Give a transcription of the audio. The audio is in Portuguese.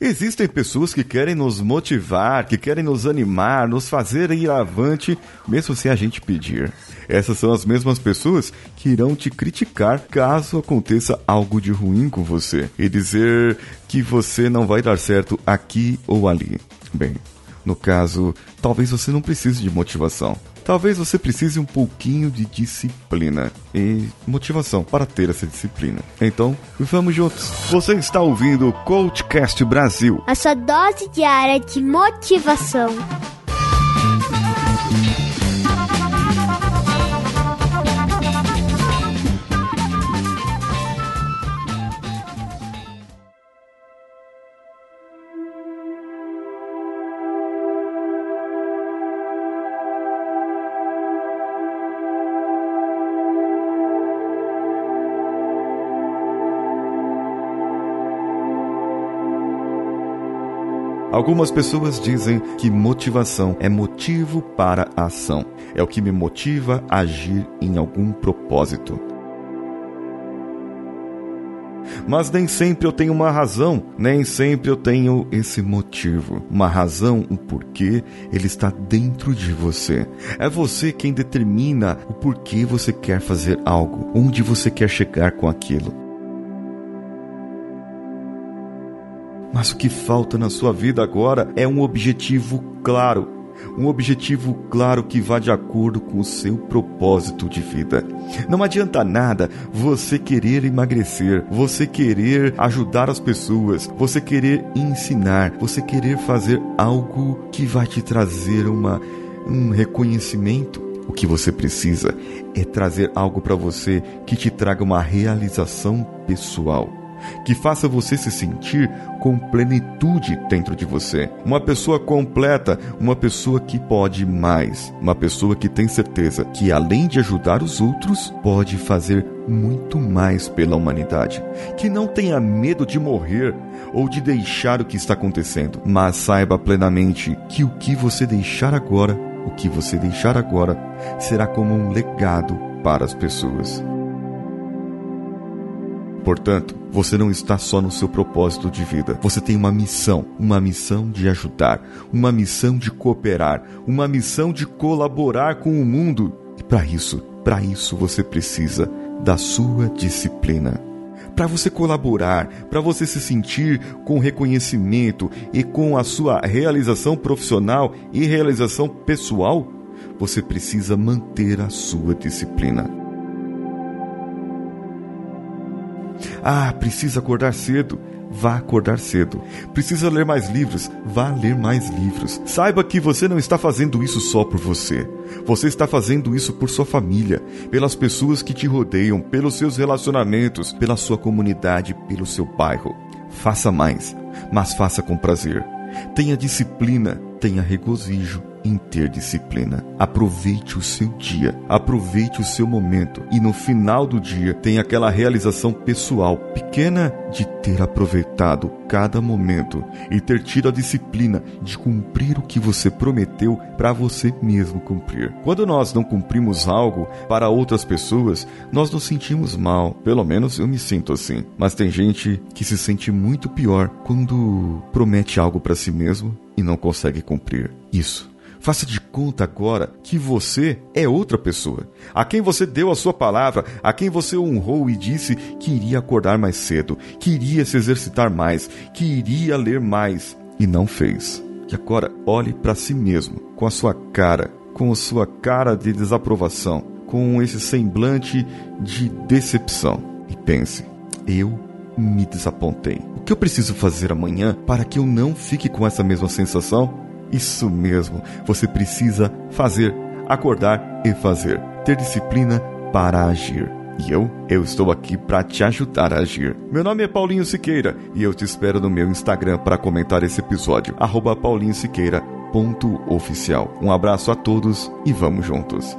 Existem pessoas que querem nos motivar, que querem nos animar, nos fazer ir avante, mesmo sem a gente pedir. Essas são as mesmas pessoas que irão te criticar caso aconteça algo de ruim com você e dizer que você não vai dar certo aqui ou ali. Bem, no caso, talvez você não precise de motivação. Talvez você precise um pouquinho de disciplina e motivação para ter essa disciplina. Então, vamos juntos. Você está ouvindo o Coachcast Brasil. A sua dose diária de motivação. Algumas pessoas dizem que motivação é motivo para a ação. É o que me motiva a agir em algum propósito. Mas nem sempre eu tenho uma razão, nem sempre eu tenho esse motivo. Uma razão, um porquê, ele está dentro de você. É você quem determina o porquê você quer fazer algo, onde você quer chegar com aquilo. Mas o que falta na sua vida agora é um objetivo claro. Um objetivo claro que vá de acordo com o seu propósito de vida. Não adianta nada você querer emagrecer, você querer ajudar as pessoas, você querer ensinar, você querer fazer algo que vai te trazer uma, um reconhecimento. O que você precisa é trazer algo para você que te traga uma realização pessoal que faça você se sentir com plenitude dentro de você. Uma pessoa completa, uma pessoa que pode mais, uma pessoa que tem certeza que além de ajudar os outros, pode fazer muito mais pela humanidade. Que não tenha medo de morrer ou de deixar o que está acontecendo, mas saiba plenamente que o que você deixar agora, o que você deixar agora, será como um legado para as pessoas. Portanto, você não está só no seu propósito de vida. Você tem uma missão, uma missão de ajudar, uma missão de cooperar, uma missão de colaborar com o mundo. E para isso, para isso você precisa da sua disciplina. Para você colaborar, para você se sentir com reconhecimento e com a sua realização profissional e realização pessoal, você precisa manter a sua disciplina. Ah, precisa acordar cedo. Vá acordar cedo. Precisa ler mais livros? Vá ler mais livros. Saiba que você não está fazendo isso só por você. Você está fazendo isso por sua família, pelas pessoas que te rodeiam, pelos seus relacionamentos, pela sua comunidade, pelo seu bairro. Faça mais, mas faça com prazer. Tenha disciplina, tenha regozijo, em ter disciplina. Aproveite o seu dia, aproveite o seu momento e no final do dia tenha aquela realização pessoal pequena de ter aproveitado cada momento e ter tido a disciplina de cumprir o que você prometeu para você mesmo cumprir. Quando nós não cumprimos algo para outras pessoas, nós nos sentimos mal. Pelo menos eu me sinto assim. Mas tem gente que se sente muito pior quando promete algo para si mesmo e não consegue cumprir. Isso Faça de conta agora que você é outra pessoa, a quem você deu a sua palavra, a quem você honrou e disse que iria acordar mais cedo, que iria se exercitar mais, que iria ler mais e não fez. E agora olhe para si mesmo, com a sua cara, com a sua cara de desaprovação, com esse semblante de decepção e pense: eu me desapontei. O que eu preciso fazer amanhã para que eu não fique com essa mesma sensação? Isso mesmo, você precisa fazer, acordar e fazer. Ter disciplina para agir. E eu, eu estou aqui para te ajudar a agir. Meu nome é Paulinho Siqueira e eu te espero no meu Instagram para comentar esse episódio, paulinhosiqueira.oficial. Um abraço a todos e vamos juntos.